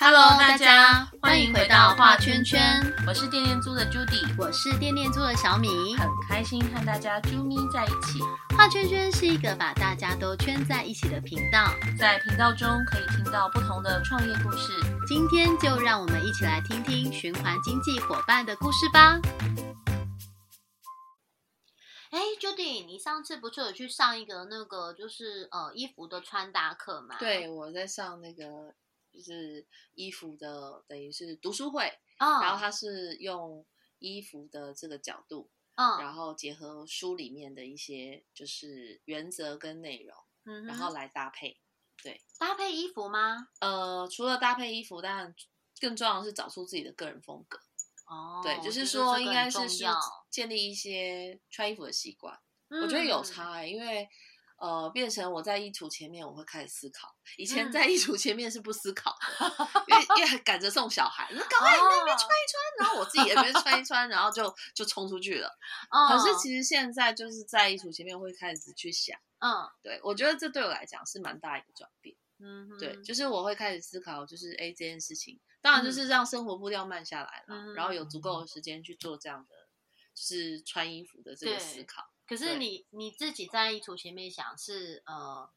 Hello，大家欢迎回到画圈圈，我是电电租的 Judy，我是电电租的小米，很开心和大家啾咪在一起。画圈圈是一个把大家都圈在一起的频道，在频道中可以听到不同的创业故事。今天就让我们一起来听听循环经济伙伴的故事吧。哎，Judy，你上次不是有去上一个那个就是呃衣服的穿搭课吗？对，我在上那个。就是衣服的，等于是读书会，哦，然后它是用衣服的这个角度，嗯，然后结合书里面的一些就是原则跟内容，嗯，然后来搭配，对，搭配衣服吗？呃，除了搭配衣服，当然更重要的是找出自己的个人风格，哦，对，就是说应该是是建立一些穿衣服的习惯，我觉得有差，因为。呃，变成我在衣橱前面，我会开始思考。以前在衣橱前面是不思考的，因为因为赶着送小孩，那赶快那边穿一穿，然后我自己也边穿一穿，然后就就冲出去了。可是其实现在就是在衣橱前面会开始去想，嗯，对我觉得这对我来讲是蛮大一个转变。嗯，对，就是我会开始思考，就是哎这件事情，当然就是让生活步调慢下来了，然后有足够的时间去做这样的，就是穿衣服的这个思考。可是你你自己在衣橱前面想是呃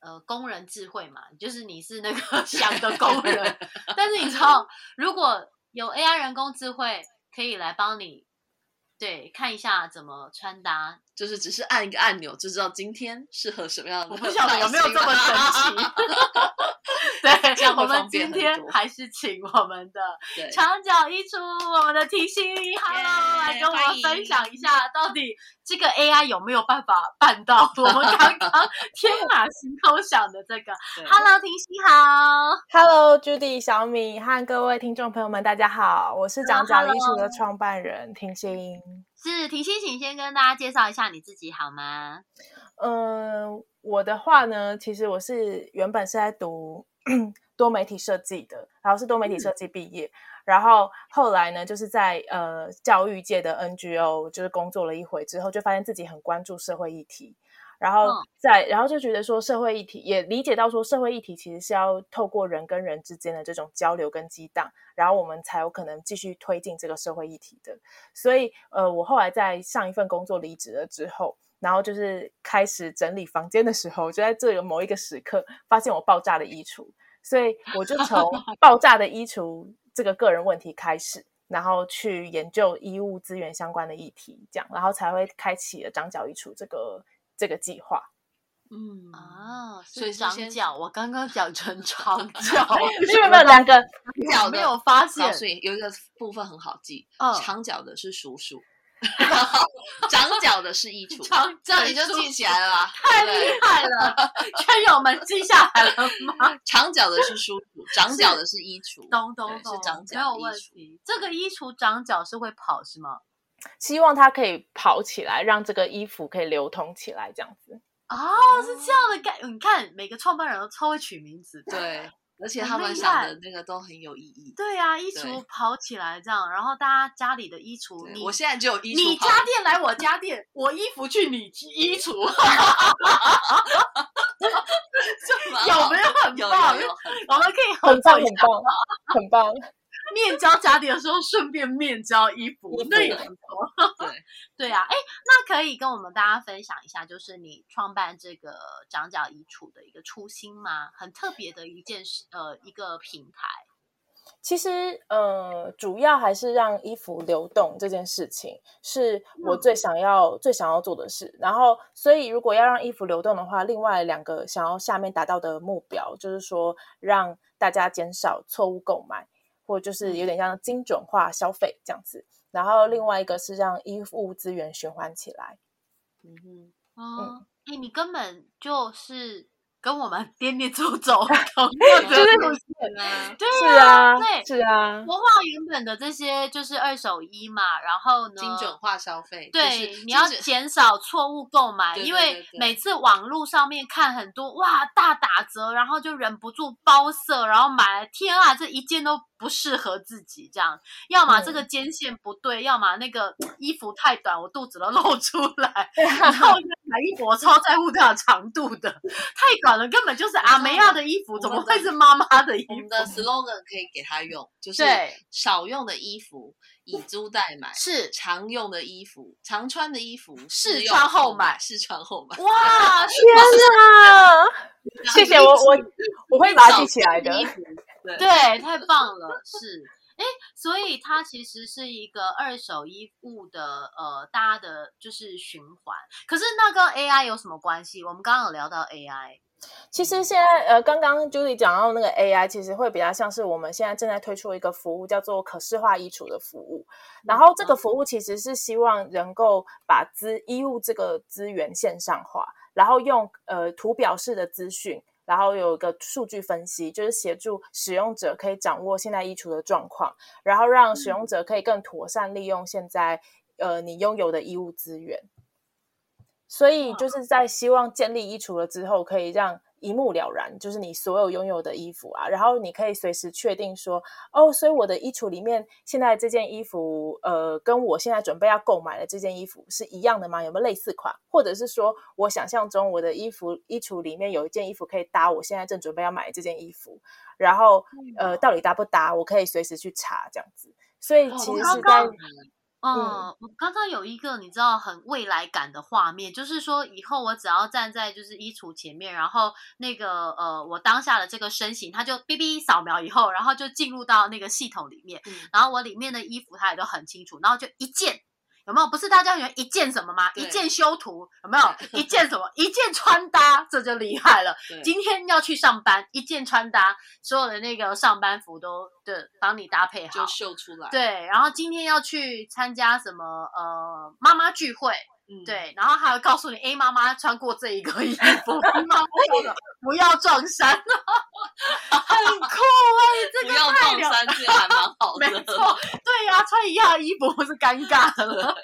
呃工人智慧嘛，就是你是那个 想的工人，但是你知道如果有 AI 人工智慧可以来帮你，对看一下怎么穿搭，就是只是按一个按钮就知道今天适合什么样的，我不晓得有没有这么神奇。对，我们今天还是请我们的长脚一出，我们的提心，Hello，来跟我们分享一下，到底这个 AI 有没有办法办到我们刚刚天马行空想的这个？Hello，提心好，Hello，Judy，小米和各位听众朋友们，大家好，我是长脚一出的创办人婷心，是提心，请先跟大家介绍一下你自己好吗？嗯，我的话呢，其实我是原本是在读。多媒体设计的，然后是多媒体设计毕业，然后后来呢，就是在呃教育界的 NGO 就是工作了一回之后，就发现自己很关注社会议题，然后在然后就觉得说社会议题也理解到说社会议题其实是要透过人跟人之间的这种交流跟激荡，然后我们才有可能继续推进这个社会议题的。所以呃，我后来在上一份工作离职了之后。然后就是开始整理房间的时候，就在这个某一个时刻，发现我爆炸的衣橱，所以我就从 爆炸的衣橱这个个人问题开始，然后去研究衣物资源相关的议题，这样，然后才会开启了长脚衣橱这个这个计划。嗯啊，所以长脚，我刚刚讲成长 脚，有没有两个脚没有发现？所以有一个部分很好记，嗯，长脚的是叔叔。长脚的是衣橱，这样你就记起来了，太厉害了！圈友们记下来了吗？长脚的是叔叔，长脚的是衣橱，咚咚咚，是长脚，没有问题。这个衣橱长脚是会跑是吗？希望它可以跑起来，让这个衣服可以流通起来，这样子。哦，是这样的概，你看每个创办人都超会取名字，对。而且他们想的那个都很有意义。对呀，衣橱跑起来这样，然后大家家里的衣橱，你我现在就有衣橱。你家店来我家店，我衣服去你衣 橱，有没有很棒？我们可以很棒，很棒，很棒。面交家底的时候，顺便面交衣服，那也不错。对 对啊，哎，那可以跟我们大家分享一下，就是你创办这个长脚衣橱的一个初心吗？很特别的一件事，呃，一个平台。其实，呃，主要还是让衣服流动这件事情，是我最想要、最想要做的事。然后，所以如果要让衣服流动的话，另外两个想要下面达到的目标，就是说让大家减少错误购买。或就是有点像精准化消费这样子，然后另外一个是让衣物资源循环起来。嗯哼，哦，哎，你根本就是。跟我们 颠颠走走 同样的路线啊，对啊，对，是啊。文化原本的这些就是二手衣嘛，然后呢，精准化消费，对，你要减少错误购买，因为每次网络上面看很多哇大打折，然后就忍不住包色，然后买了，天啊，这一件都不适合自己，这样，要么这个肩线不对，要么那个衣服太短，我肚子都露出来，然后买衣服我超在乎它的长度的，太短。了，根本就是阿梅亚的衣服，怎么会是妈妈的衣服？我们的 slogan 可以给他用，就是少用的衣服以租代买，是常用的衣服、常穿的衣服试穿后买，试穿后买。哇，天哪！谢谢我我我会把它记起来的。对，太棒了，是。哎，所以它其实是一个二手衣物的呃，大家的就是循环。可是那跟 AI 有什么关系？我们刚刚有聊到 AI，其实现在呃，刚刚 Julie 讲到那个 AI，其实会比较像是我们现在正在推出一个服务，叫做可视化衣橱的服务。然后这个服务其实是希望能够把资衣物这个资源线上化，然后用呃图表式的资讯。然后有一个数据分析，就是协助使用者可以掌握现在衣橱的状况，然后让使用者可以更妥善利用现在呃你拥有的衣物资源。所以就是在希望建立衣橱了之后，可以让。一目了然，就是你所有拥有的衣服啊，然后你可以随时确定说，哦，所以我的衣橱里面现在这件衣服，呃，跟我现在准备要购买的这件衣服是一样的吗？有没有类似款？或者是说，我想象中我的衣服衣橱里面有一件衣服可以搭我现在正准备要买的这件衣服，然后呃，到底搭不搭？我可以随时去查这样子。所以其实是在。哦，我刚刚有一个你知道很未来感的画面，就是说以后我只要站在就是衣橱前面，然后那个呃我当下的这个身形，它就哔哔扫描以后，然后就进入到那个系统里面，然后我里面的衣服它也都很清楚，然后就一键。有没有？不是大家喜欢一键什么吗？一键修图有没有？一键什么？一键穿搭，这就厉害了。今天要去上班，一键穿搭，所有的那个上班服都的帮你搭配好，就秀出来。对，然后今天要去参加什么呃妈妈聚会。对，然后还会告诉你，A 妈妈穿过这一个衣服，妈妈说的不要撞衫，很酷哎，这个不要撞衫，这还蛮好的。没错，对呀，穿一样的衣服不是尴尬了。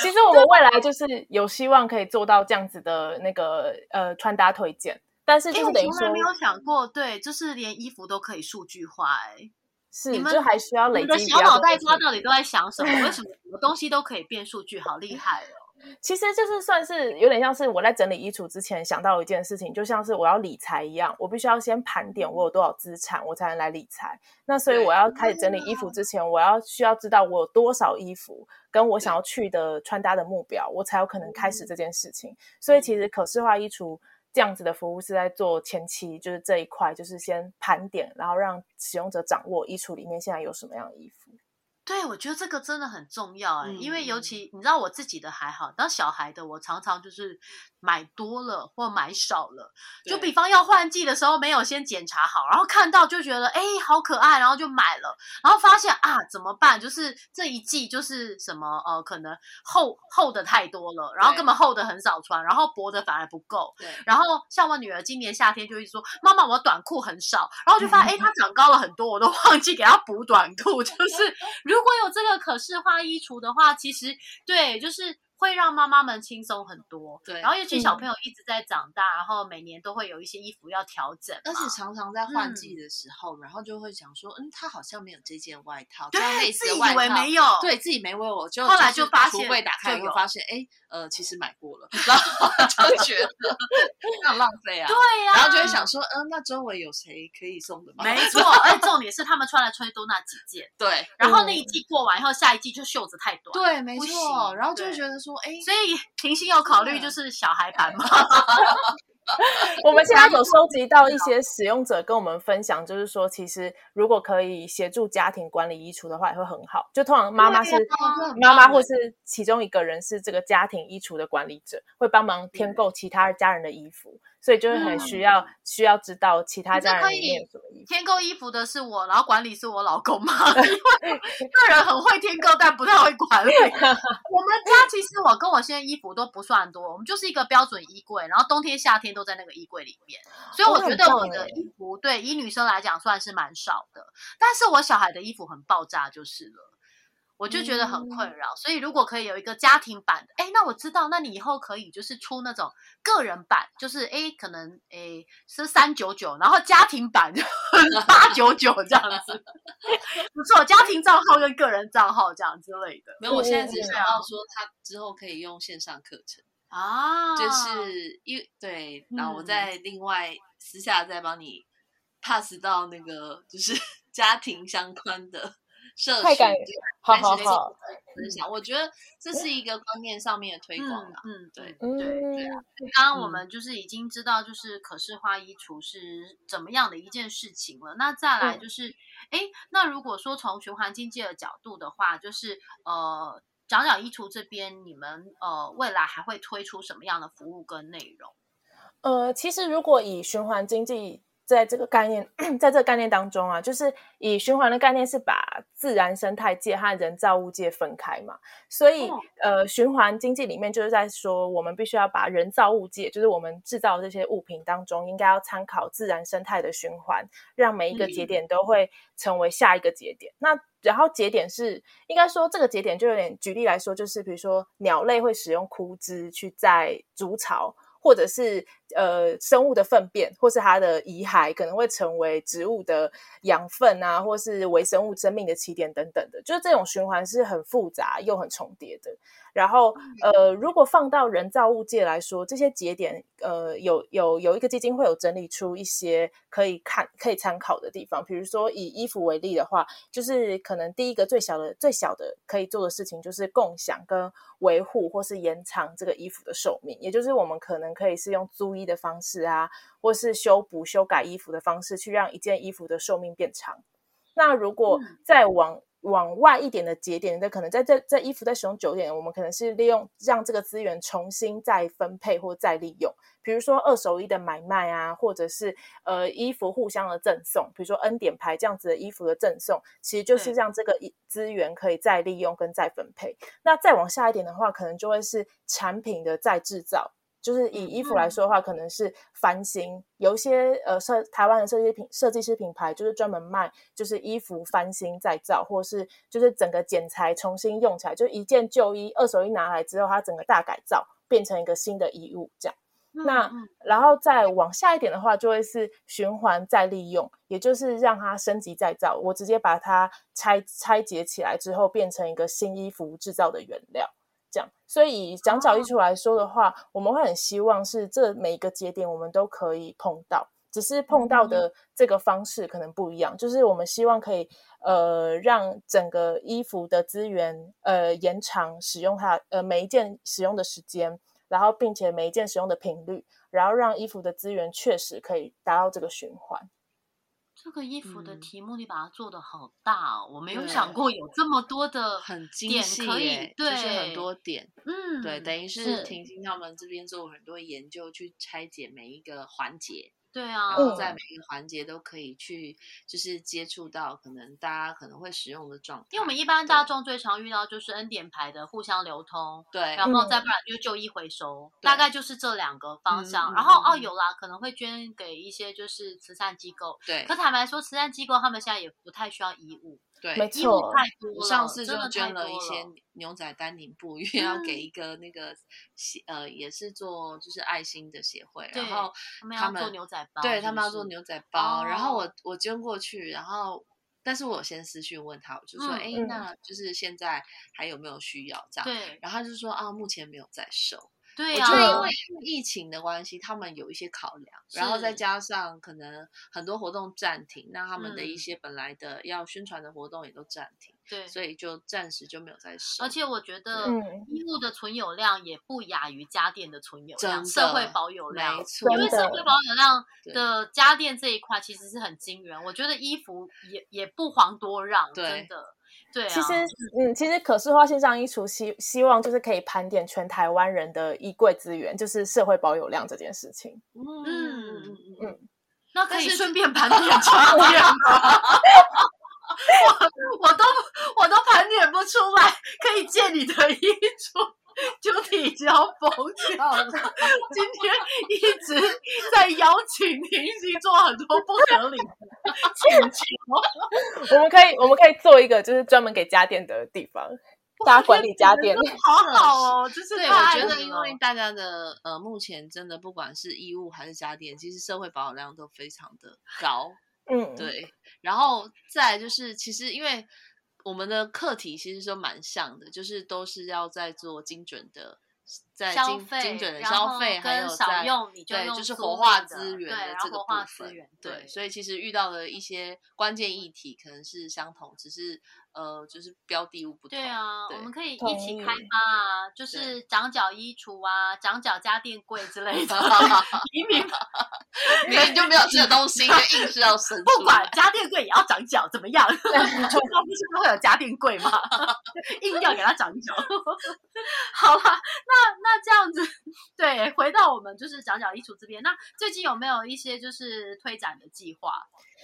其实我们未来就是有希望可以做到这样子的那个呃穿搭推荐，但是就是等于说没有想过，对，就是连衣服都可以数据化哎，是你们就还需要累积。你的小脑袋瓜到底都在想什么？为什么什么东西都可以变数据？好厉害哦！其实就是算是有点像是我在整理衣橱之前想到一件事情，就像是我要理财一样，我必须要先盘点我有多少资产，我才能来理财。那所以我要开始整理衣服之前，我要需要知道我有多少衣服，跟我想要去的穿搭的目标，我才有可能开始这件事情。所以其实可视化衣橱这样子的服务是在做前期，就是这一块，就是先盘点，然后让使用者掌握衣橱里面现在有什么样的衣服。对，我觉得这个真的很重要哎，因为尤其你知道我自己的还好，当小孩的我常常就是买多了或买少了，就比方要换季的时候没有先检查好，然后看到就觉得哎好可爱，然后就买了，然后发现啊怎么办？就是这一季就是什么呃可能厚厚的太多了，然后根本厚的很少穿，然后薄的反而不够。然后像我女儿今年夏天就会说妈妈我短裤很少，然后就发现 哎她长高了很多，我都忘记给她补短裤，就是如果有这个可视化衣橱的话，其实对，就是。会让妈妈们轻松很多，对。然后尤其小朋友一直在长大，然后每年都会有一些衣服要调整，而且常常在换季的时候，然后就会想说，嗯，他好像没有这件外套，对，自己以为没有，对自己没为我就后来就发现，橱柜打开就发现，哎，呃，其实买过了，然后 就觉得那浪费啊，对呀，然后就会想说，嗯，那周围有谁可以送的吗？没错，而且重点是他们穿来穿去都那几件，对。然后那一季过完以后，下一季就袖子太短，对，没错。然后就会觉得说，哎，所以。平心有考虑就是小孩盘嘛。我们现在有收集到一些使用者跟我们分享，就是说，其实如果可以协助家庭管理衣橱的话，也会很好。就通常妈妈是妈妈，或是其中一个人是这个家庭衣橱的管理者，会帮忙添购其他家人的衣服。所以就会很需要需要知道其他家人里面什么衣服。添购衣服的是我，然后管理是我老公嘛。因为个人很会添购，但不太会管理。我们家其实我跟我现在衣服都不算多，我们就是一个标准衣柜，然后冬天夏天都在那个衣柜里面。所以我觉得我的衣服对以女生来讲算是蛮少的，但是我小孩的衣服很爆炸就是了。我就觉得很困扰，所以如果可以有一个家庭版的，哎，那我知道，那你以后可以就是出那种个人版，就是哎，可能哎是三九九，然后家庭版就 八九九这样子，不错，家庭账号跟个人账号这样之类的。没有，我现在只想要说，他之后可以用线上课程啊，就是因为对，然后我再另外私下再帮你 pass 到那个就是 家庭相关的。社群，好好好，分享。我觉得这是一个观念上面的推广啊。嗯，对对对啊。刚刚我们就是已经知道，就是可视化衣橱是怎么样的一件事情了。那再来就是，哎，那如果说从循环经济的角度的话，就是呃，讲讲衣橱这边，你们呃未来还会推出什么样的服务跟内容？呃，其实如果以循环经济。在这个概念，在这个概念当中啊，就是以循环的概念是把自然生态界和人造物界分开嘛，所以呃，循环经济里面就是在说，我们必须要把人造物界，就是我们制造这些物品当中，应该要参考自然生态的循环，让每一个节点都会成为下一个节点。那然后节点是应该说这个节点就有点举例来说，就是比如说鸟类会使用枯枝去在筑巢。或者是呃生物的粪便，或是它的遗骸，可能会成为植物的养分啊，或是微生物生命的起点等等的，就是这种循环是很复杂又很重叠的。然后，呃，如果放到人造物界来说，这些节点，呃，有有有一个基金会有整理出一些可以看、可以参考的地方。比如说，以衣服为例的话，就是可能第一个最小的、最小的可以做的事情，就是共享跟维护或是延长这个衣服的寿命。也就是我们可能可以是用租衣的方式啊，或是修补、修改衣服的方式，去让一件衣服的寿命变长。那如果再往往外一点的节点，那可能在这这衣服在使用久点，我们可能是利用让这个资源重新再分配或再利用，比如说二手衣的买卖啊，或者是呃衣服互相的赠送，比如说 N 点牌这样子的衣服的赠送，其实就是让这个资源可以再利用跟再分配。那再往下一点的话，可能就会是产品的再制造。就是以衣服来说的话，可能是翻新，有一些呃设台湾的设计品设计师品牌，就是专门卖就是衣服翻新再造，或是就是整个剪裁重新用起来，就一件旧衣二手衣拿来之后，它整个大改造变成一个新的衣物这样。那然后再往下一点的话，就会是循环再利用，也就是让它升级再造，我直接把它拆拆解起来之后，变成一个新衣服制造的原料。这样，所以讲角衣橱来说的话，我们会很希望是这每一个节点我们都可以碰到，只是碰到的这个方式可能不一样。就是我们希望可以呃让整个衣服的资源呃延长使用它呃每一件使用的时间，然后并且每一件使用的频率，然后让衣服的资源确实可以达到这个循环。这个衣服的题目你把它做的好大哦，我没有想过有这么多的很精细，可以对，就是很多点，嗯，对，等于是婷婷他们这边做很多研究，去拆解每一个环节。对啊，然后在每一个环节都可以去，就是接触到可能大家可能会使用的状态。因为我们一般大众最常遇到就是 N 点牌的互相流通，对，然后再不然就是旧衣回收，大概就是这两个方向。然后哦，有啦，可能会捐给一些就是慈善机构。对，可坦白说，慈善机构他们现在也不太需要衣物。对，没错，我上次就捐了一些牛仔丹宁布，因为要给一个那个协呃，也是做就是爱心的协会，然后他们做牛仔包，对他们要做牛仔包，然后我我捐过去，然后但是我先私讯问他，我就说，哎，那就是现在还有没有需要这样？对，然后他就说啊，目前没有在收。对呀，我觉得因为疫情的关系，他们有一些考量，然后再加上可能很多活动暂停，那他们的一些本来的要宣传的活动也都暂停，对，所以就暂时就没有再收。而且我觉得衣物的存有量也不亚于家电的存有量，社会保有量，没错，因为社会保有量的家电这一块其实是很惊人。我觉得衣服也也不遑多让，真的。对，其实，嗯，其实可视化线上衣橱希希望就是可以盘点全台湾人的衣柜资源，就是社会保有量这件事情。嗯嗯嗯嗯，那可以顺便盘点穿？我我都我都盘点不出来，可以借你的衣橱。就提交封掉了。今天一直在邀请婷婷做很多不合理的请求。我们可以，我们可以做一个，就是专门给家电的地方，大家管理家电。好好哦，就是对，我觉得因为大家的呃，目前真的不管是衣物还是家电，其实社会保有量都非常的高。嗯，对。然后再就是，其实因为。我们的课题其实都蛮像的，就是都是要在做精准的在消精费，精准的消费，还有跟少在用你就对，就是活化资源对的这个部然后活化资分源，对，对所以其实遇到的一些关键议题可能是相同，只是呃，就是标的物不同。对啊，对我们可以一起开发啊，就是长角衣橱啊，长角家电柜之类的 以免明明就没有这个东西，就硬是要生不。管家电柜也要长脚，怎么样？厨房不是都会有家电柜吗？硬要给它长脚。好啦，那那这样子，对，回到我们就是长脚衣橱这边，那最近有没有一些就是推展的计划？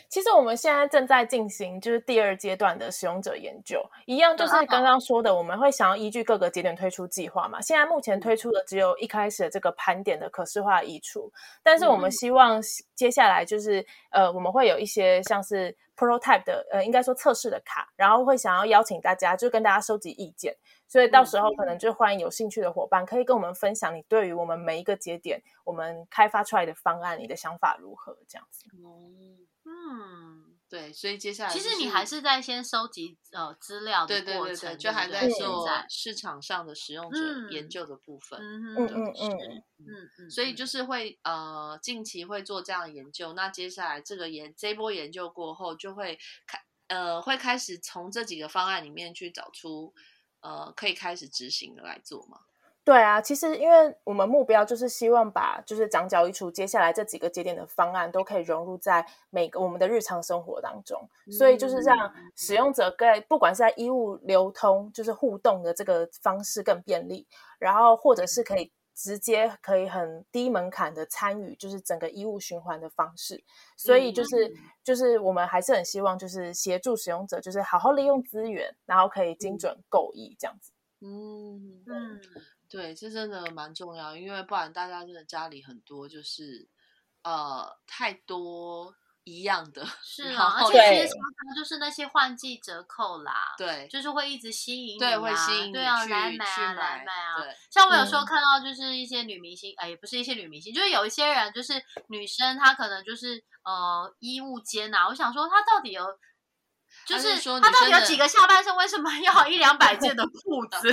其实我们现在正在进行就是第二阶段的使用者研究，一样就是刚刚说的，我们会想要依据各个节点推出计划嘛。现在目前推出的只有一开始的这个盘点的可视化移除，但是我们希望接下来就是呃，我们会有一些像是 prototype 的呃，应该说测试的卡，然后会想要邀请大家就跟大家收集意见，所以到时候可能就欢迎有兴趣的伙伴可以跟我们分享你对于我们每一个节点我们开发出来的方案，你的想法如何这样子。嗯，对，所以接下来其实你还是在先收集呃资料的对对过程，对对，就还在做现在市场上的使用者嗯研究的部分。嗯嗯，嗯嗯。嗯嗯，所以就是会呃近期会做这样的研究，那接下来这个研这一波研究过后，就会开呃会开始从这几个方案里面去找出呃可以开始执行的来做吗。对啊，其实因为我们目标就是希望把就是长角衣橱接下来这几个节点的方案都可以融入在每个我们的日常生活当中，所以就是让使用者在不管是在衣物流通就是互动的这个方式更便利，然后或者是可以直接可以很低门槛的参与就是整个衣物循环的方式，所以就是就是我们还是很希望就是协助使用者就是好好利用资源，然后可以精准购衣这样子。嗯嗯。对，这真的蛮重要，因为不然大家真的家里很多就是呃太多一样的，是啊，而且其实常常就是那些换季折扣啦，对就是会一直吸引你、对啊，会吸引你对啊，来买啊，来买买啊。对像我有时候嗯看到就是一些女明星，哎，也不是一些女明星，就是有一些人就是女生，她可能就是呃衣物间啊，我想说她到底有。就她是说她到底有几个下半身？为什么要一两百件的裤 子？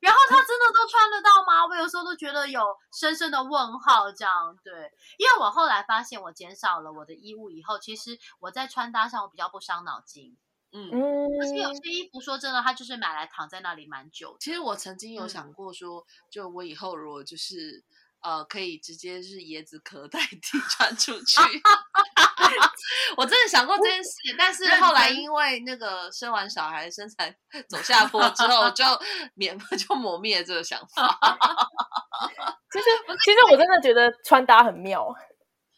然后他真的都穿得到吗？我有时候都觉得有深深的问号。这样对，因为我后来发现，我减少了我的衣物以后，其实我在穿搭上我比较不伤脑筋。嗯。嗯，而且有些衣服，说真的，它就是买来躺在那里蛮久的。其实我曾经有嗯想过说，就我以后如果就是呃，可以直接是椰子壳代替 穿出去。我真的想过这件事，但是后来因为那个生完小孩身材 走下坡之后，就 免就磨灭这个想法。其实其实我真的觉得穿搭很妙，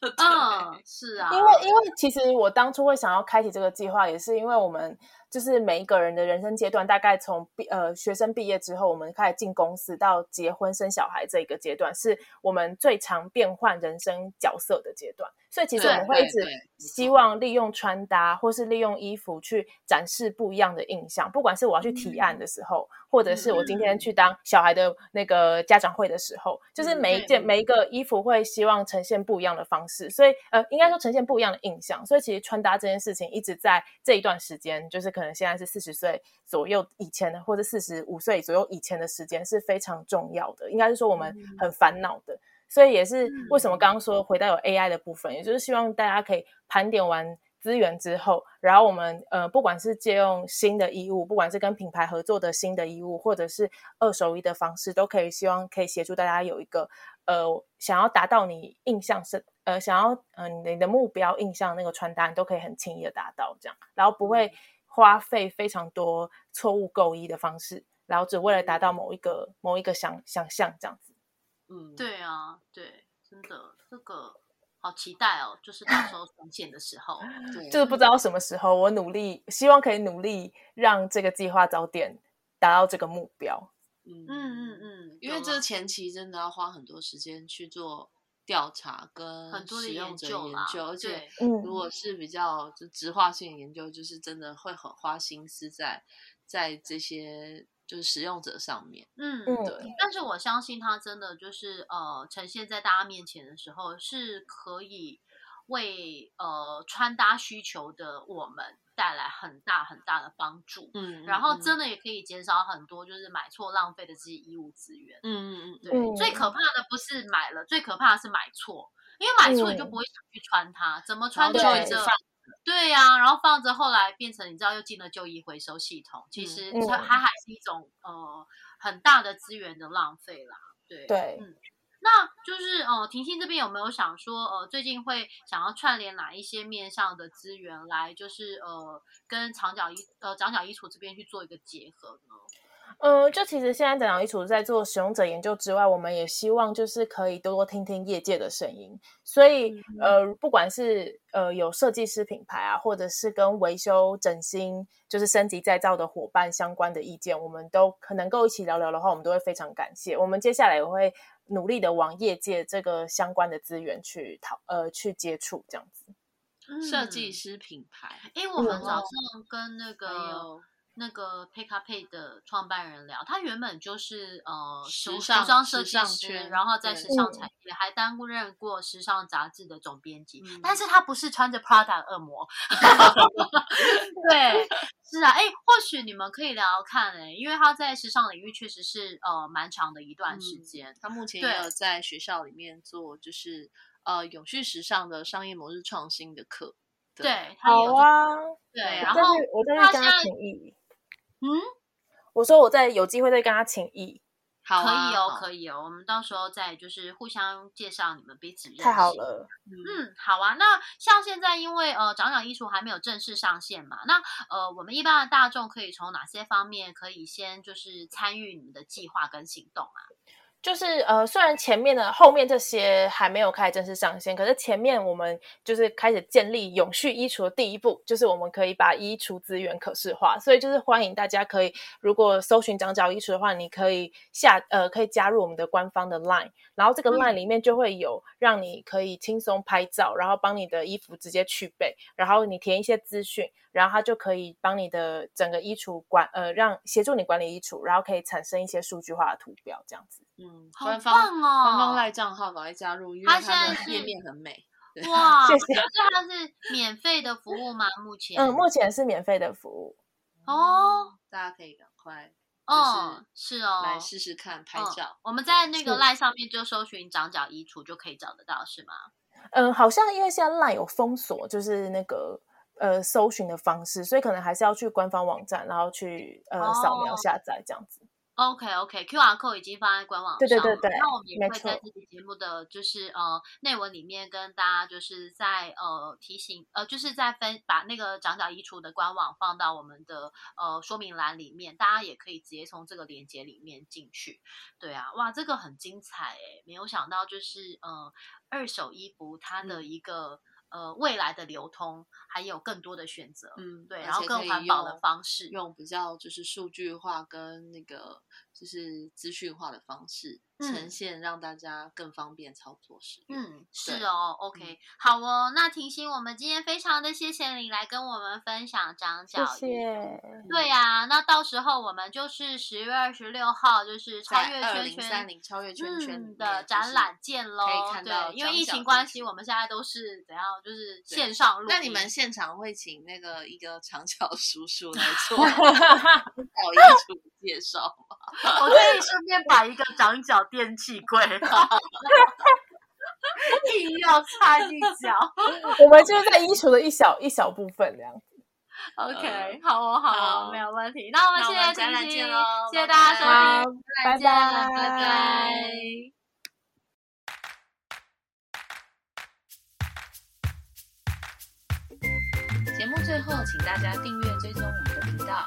嗯，是啊，因为因为其实我当初会想要开启这个计划，也是因为我们就是每一个人的人生阶段，大概从毕呃学生毕业之后，我们开始进公司到结婚生小孩这一个阶段，是我们最常变换人生角色的阶段。所以其实我们会一直希望利用穿搭或是利用衣服去展示不一样的印象，不管是我要去提案的时候，或者是我今天去当小孩的那个家长会的时候，就是每一件每一个衣服会希望呈现不一样的方式，所以呃，应该说呈现不一样的印象。所以其实穿搭这件事情一直在这一段时间，就是可能现在是四十岁左右以前的，或者四十五岁左右以前的时间是非常重要的，应该是说我们很烦恼的。所以也是为什么。刚刚说回到有 AI 的部分，也就是希望大家可以盘点完资源之后，然后我们呃不管是借用新的衣物，不管是跟品牌合作的新的衣物，或者是二手衣的方式，都可以希望可以协助大家有一个呃想要达到你印象深呃想要呃你的目标印象那个穿搭，你都可以很轻易的达到这样，然后不会花费非常多错误购衣的方式，然后只为了达到某一个某一个想想象这样子。嗯，对啊，对，真的这个好期待哦，就是到时候重现的时候，对，就是不知道什么时候，我努力，希望可以努力让这个计划早点达到这个目标。嗯嗯嗯嗯，因为这前期真的要花很多时间去做调查跟很多的使用者究研究，而且如果是比较就直化性研究，就是真的会很花心思在在这些就是使用者上面。嗯嗯对，但是我相信它真的就是呃呈现在大家面前的时候是可以为呃穿搭需求的我们带来很大很大的帮助。嗯，然后真的也可以减少很多就是买错浪费的这些衣物资源。嗯嗯嗯，对。最可怕的不是买了，最可怕的是买错，因为买错你就不会想去穿它，怎么穿就一直对呀，然后放着，后来变成你知道又进了旧衣回收系统，其实它它还是一种呃很大的资源的浪费啦。对对，嗯。那就是呃，婷婷这边有没有想说呃，最近会想要串联哪一些面上的资源来，就是呃，跟长角衣呃长角衣橱这边去做一个结合呢？呃，就其实现在长脚衣橱在做使用者研究之外，我们也希望就是可以多多听听业界的声音。所以呃，不管是呃有设计师品牌啊，或者是跟维修整新就是升级再造的伙伴相关的意见，我们都可能够一起聊聊的话，我们都会非常感谢。我们接下来也会。努力的往业界这个相关的资源去讨呃去接触这样子，设计师品牌，哎，我们早上跟那个那个 p i k a p 的创办人聊，他原本就是呃时尚设计师，然后在时尚产业还担任过时尚杂志的总编辑，但是他不是穿着 Prada 恶魔，对。是啊，哎，或许你们可以聊聊看，哎，因为他在时尚领域确实是呃蛮长的一段时间。他目前也有在学校里面做，就是呃永续时尚的商业模式创新的课。对，好啊，对，然后我再跟他请益。嗯，我说我再有机会再跟他请益。可以哦，可以哦，我们到时候再就是互相介绍你们彼此认识。太好了，嗯，好啊。那像现在因为呃，长长艺术还没有正式上线嘛，那呃，我们一般的大众可以从哪些方面可以先就是参与你们的计划跟行动啊？就是呃，虽然前面的后面这些还没有开始正式上线，可是前面我们就是开始建立永续衣橱的第一步，就是我们可以把衣橱资源可视化。所以就是欢迎大家可以，如果搜寻长角衣橱的话，你可以下呃可以加入我们的官方的 LINE，然后这个 LINE 里面就会有让你可以轻松拍照，然后帮你的衣服直接去备，然后你填一些资讯，然后它就可以帮你的整个衣橱管呃让协助你管理衣橱，然后可以产生一些数据化的图标这样子。嗯，好棒哦！官方赖账号赶快加入，因为它的页面很美。哇，谢谢。是它是免费的服务吗？目前？嗯，目前是免费的服务。哦，大家可以赶快，哦，是哦，来试试看拍照。我们在那个赖上面就搜寻“长角衣橱”就可以找得到，是吗？嗯，好像因为现在赖有封锁，就是那个呃搜寻的方式，所以可能还是要去官方网站，然后去呃扫描下载这样子。OK OK，Q R code 已经放在官网上，对对对对。那我们也会在这期节目的就是呃内文里面跟大家就是在呃提醒呃就是在分把那个长角衣橱的官网放到我们的呃说明栏里面，大家也可以直接从这个链接里面进去。对啊，哇，这个很精彩诶，没有想到就是呃二手衣服它的一个。呃，未来的流通还有更多的选择，嗯，对，然后更环保的方式，用比较就是数据化跟那个就是资讯化的方式。呈现让大家更方便操作使用。嗯，是哦，OK，好哦。那婷心，我们今天非常的谢谢你来跟我们分享长角。谢谢。对呀，那到时候我们就是十月二十六号，就是超越圈圈三零超越圈圈的展览见喽。对，因为疫情关系，我们现在都是怎样，就是线上录。那你们现场会请那个一个长角叔叔来做搞衣橱介绍吗？我可以顺便把一个长角。电器柜，硬要插一脚，我们就是在衣橱的一小一小部分这样子。OK，好哦，好哦，没有问题。那我们谢谢婷婷，谢谢大家收听，拜拜，拜拜。节目最后，请大家订阅追踪我们的频道。